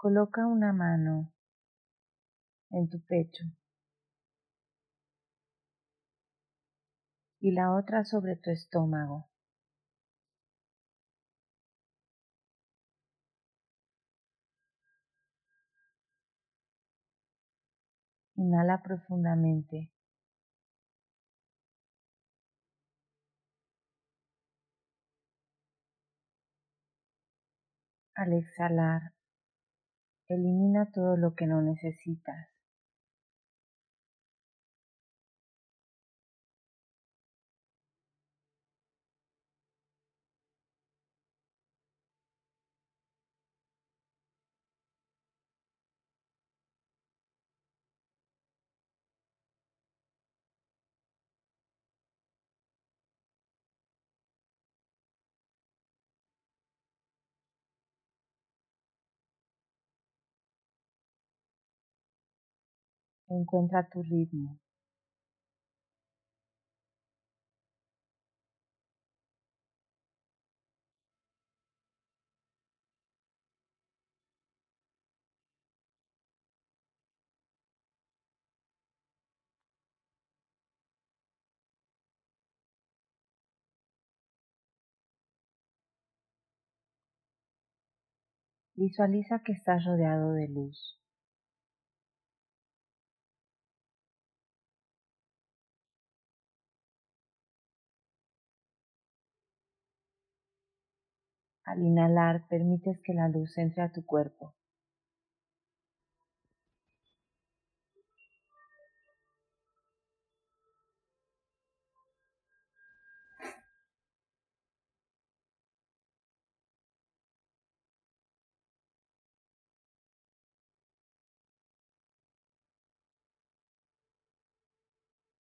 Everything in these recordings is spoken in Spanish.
Coloca una mano en tu pecho y la otra sobre tu estómago. Inhala profundamente. Al exhalar, elimina todo lo que no necesitas. Encuentra tu ritmo. Visualiza que estás rodeado de luz. Al inhalar, permites que la luz entre a tu cuerpo.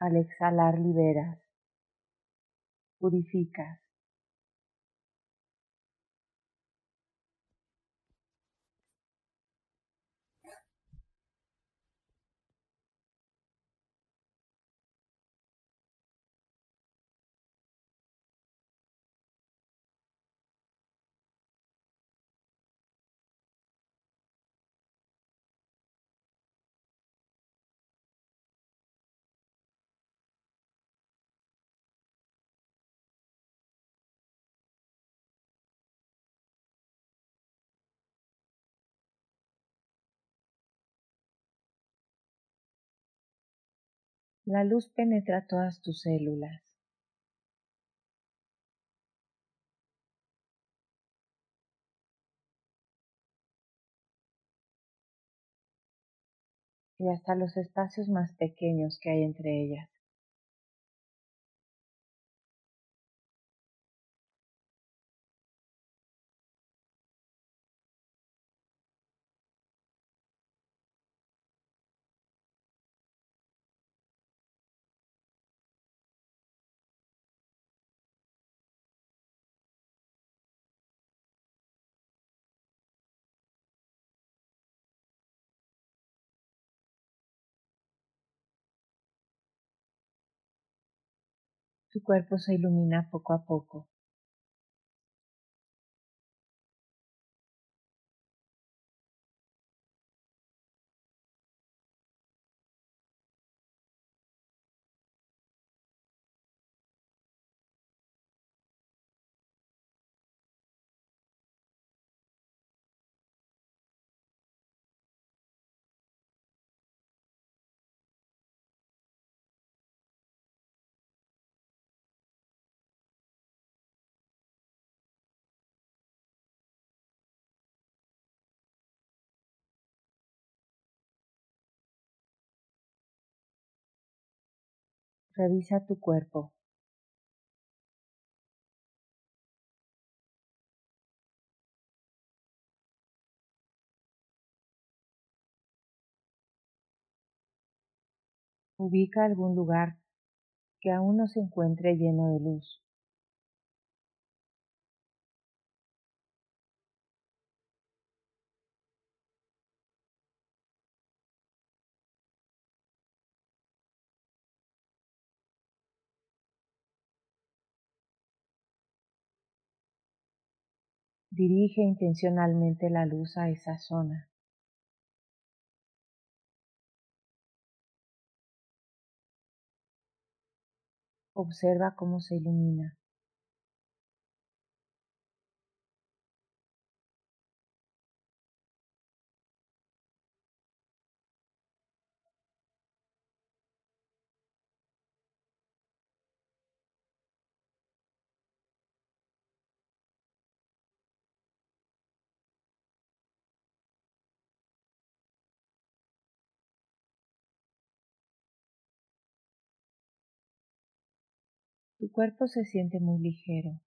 Al exhalar, liberas, purificas. La luz penetra todas tus células. y hasta los espacios más pequeños que hay entre ellas. Tu cuerpo se ilumina poco a poco. Revisa tu cuerpo. Ubica algún lugar que aún no se encuentre lleno de luz. Dirige intencionalmente la luz a esa zona. Observa cómo se ilumina. Tu cuerpo se siente muy ligero.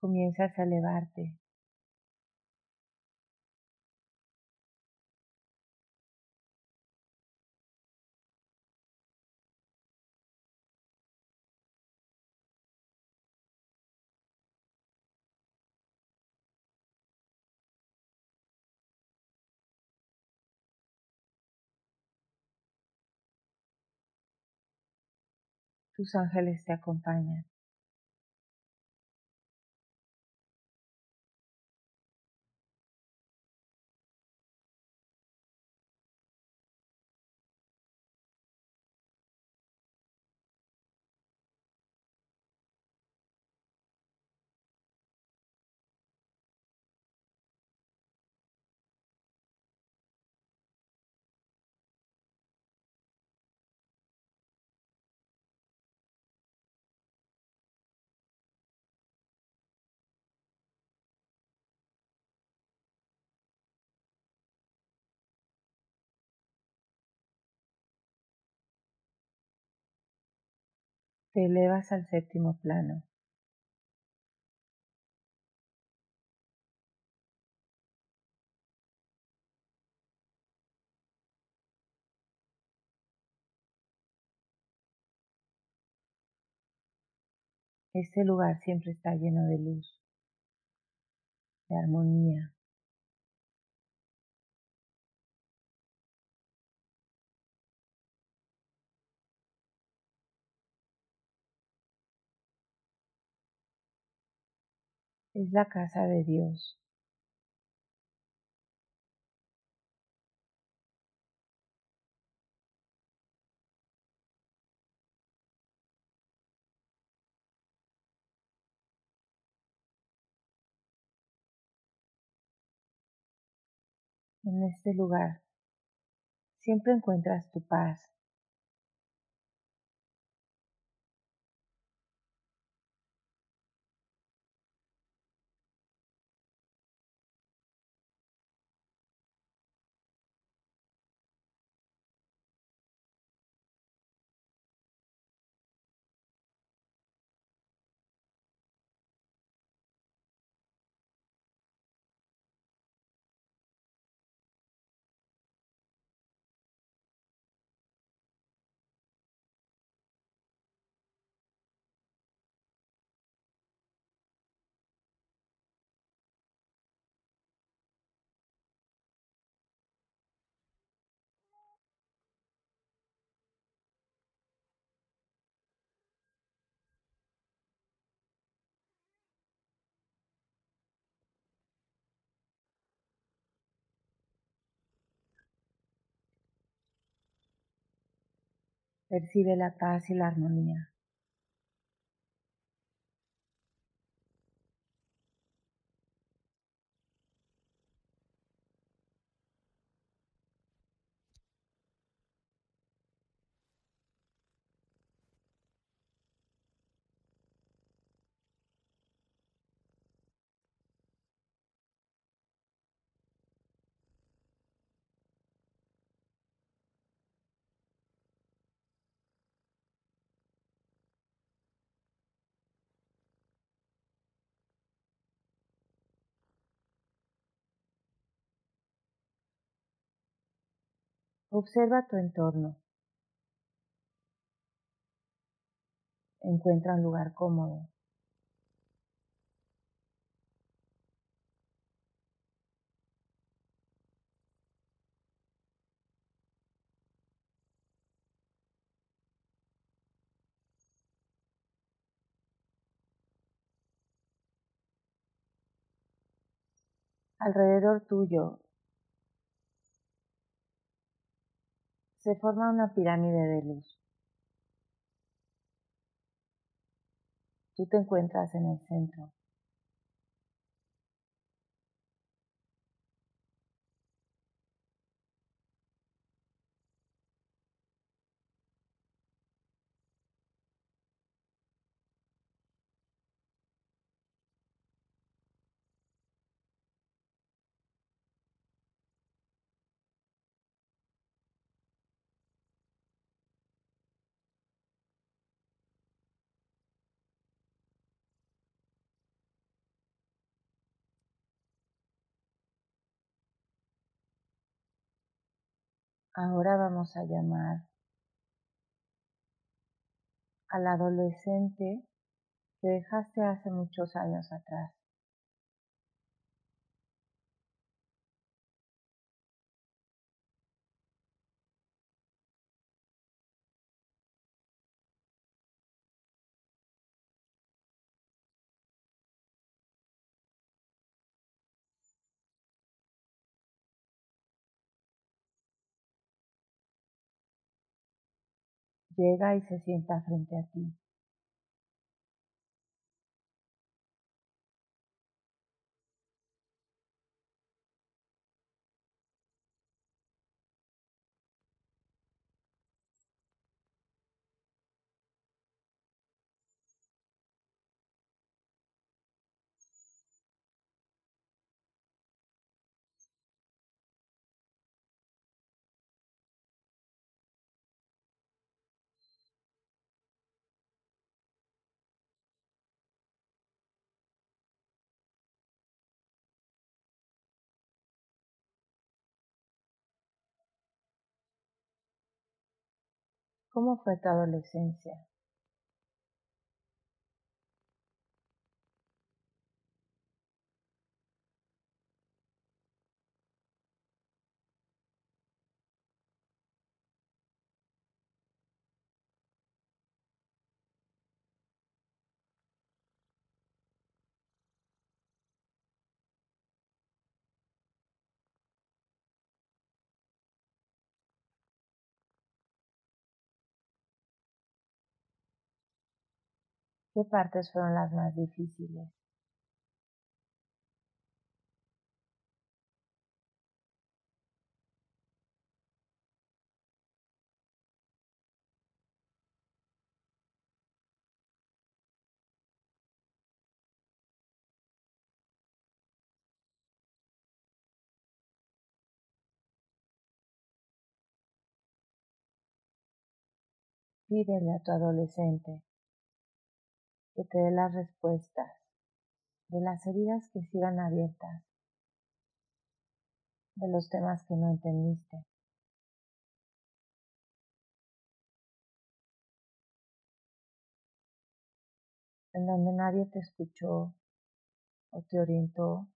Comienzas a elevarte. Tus ángeles te acompañan. Te elevas al séptimo plano. Este lugar siempre está lleno de luz, de armonía. Es la casa de Dios. En este lugar siempre encuentras tu paz. Percibe la paz y la armonía. Observa tu entorno. Encuentra un lugar cómodo. Alrededor tuyo se forma una pirámide de luz. Tú te encuentras en el centro. Ahora vamos a llamar al adolescente que dejaste hace muchos años atrás. Llega y se sienta frente a ti. ¿Cómo fue tu adolescencia? ¿Qué partes fueron las más difíciles? Pídele a tu adolescente que te dé las respuestas de las heridas que sigan abiertas, de los temas que no entendiste. en donde nadie te escuchó o te orientó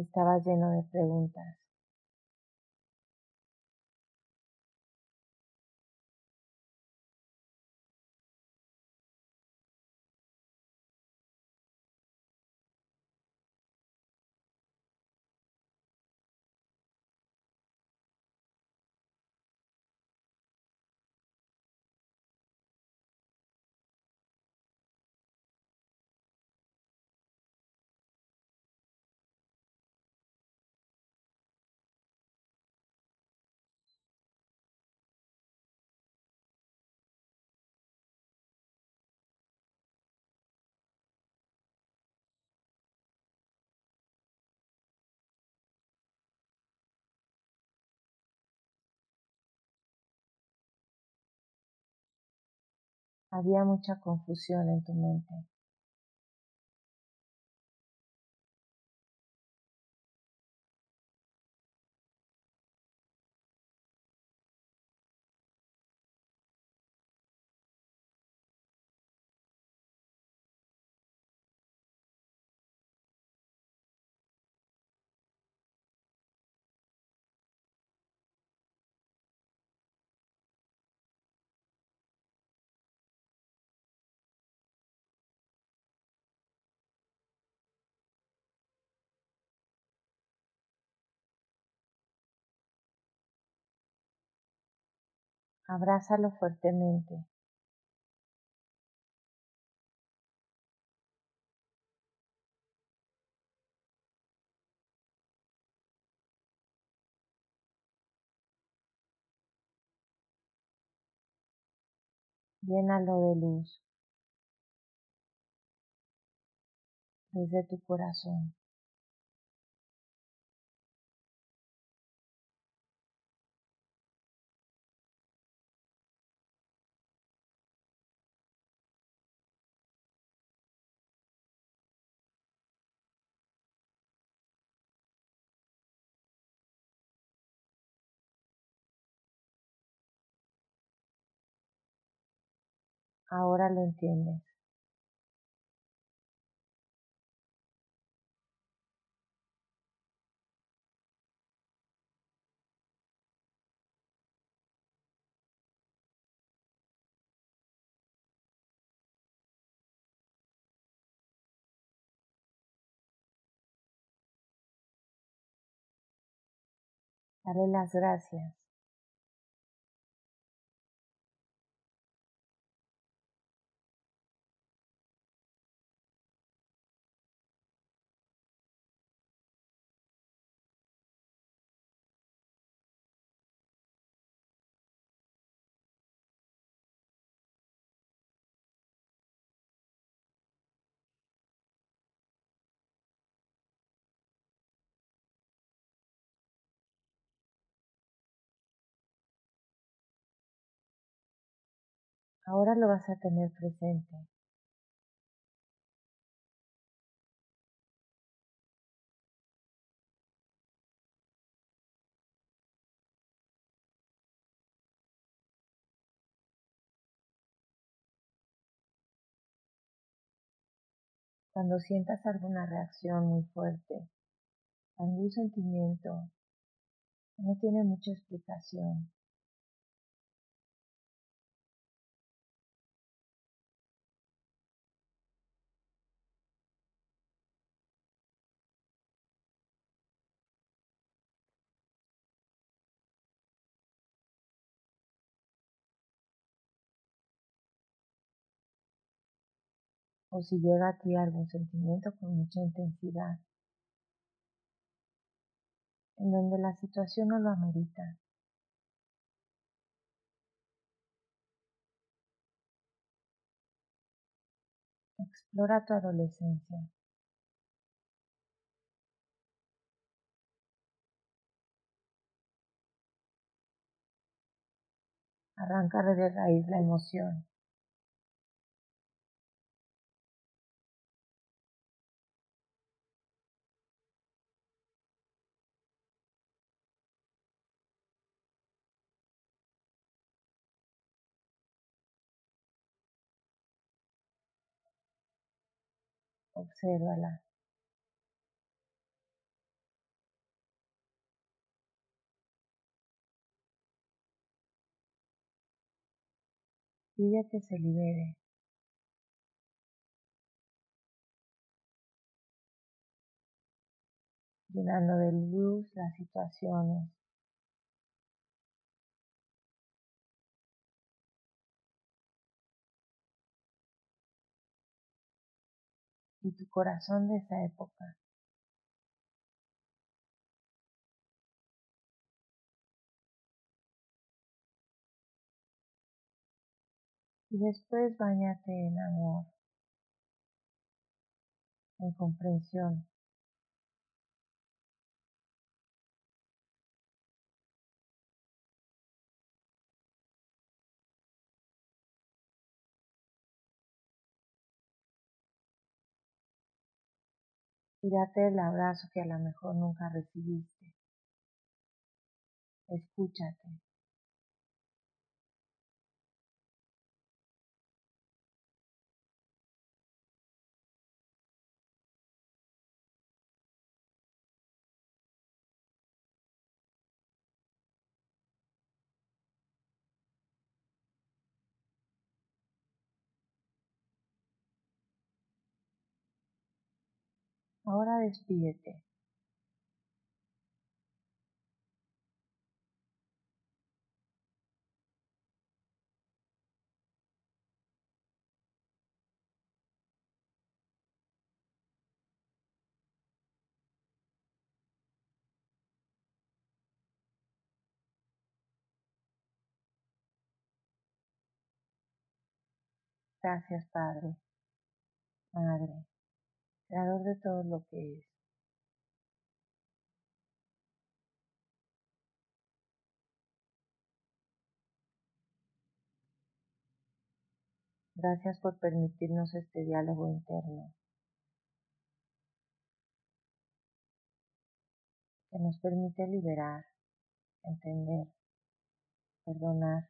estaba lleno de preguntas. Había mucha confusión en tu mente. Abrázalo fuertemente. Llénalo de luz desde tu corazón. Ahora lo entiendes. Dale las gracias. Ahora lo vas a tener presente. Cuando sientas alguna reacción muy fuerte, algún sentimiento no tiene mucha explicación, o si llega a ti algún sentimiento con mucha intensidad, en donde la situación no lo amerita. Explora tu adolescencia. Arranca de raíz la emoción. Obsérvala. Pide que se libere. llenando de luz las situaciones. Y tu corazón de esa época. Y después bañate en amor, en comprensión, y date el abrazo que a lo mejor nunca recibiste. Escúchate. Ahora despídete. Gracias, Padre, Madre, Creador de todo lo que es. Gracias por permitirnos este diálogo interno que nos permite liberar, entender, perdonar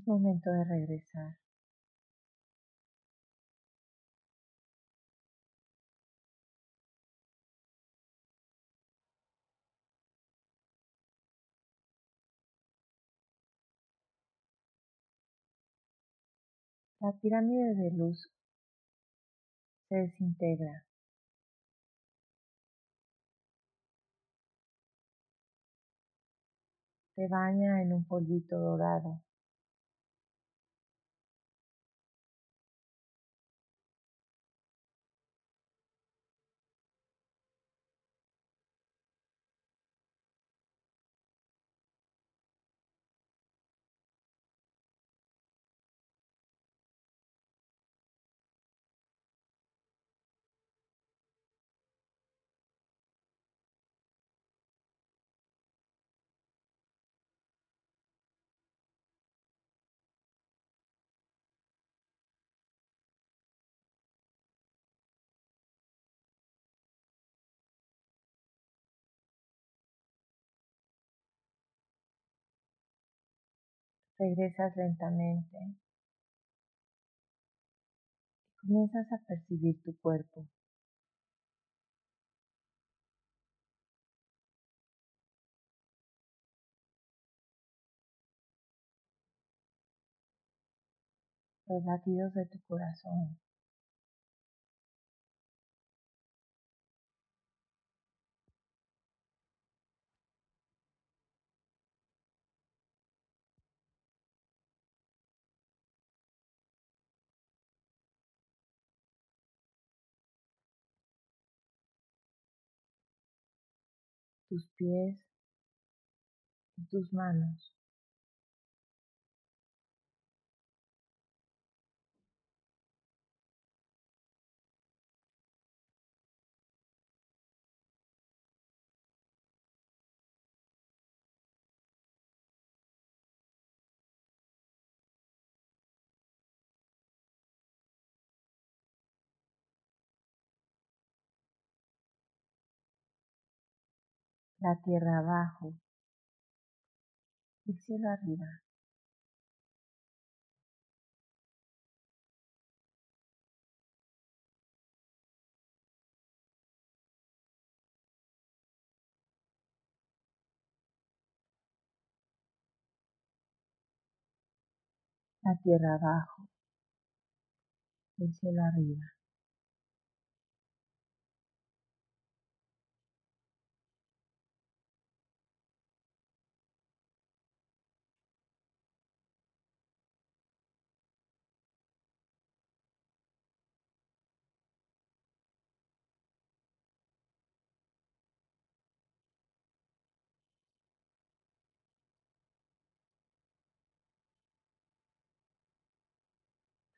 Es momento de regresar. La pirámide de luz se desintegra. Se baña en un polvito dorado. Regresas lentamente y comienzas a percibir tu cuerpo. Los latidos de tu corazón. Tus pies y tus manos. La tierra abajo, el cielo arriba. La tierra abajo, el cielo arriba.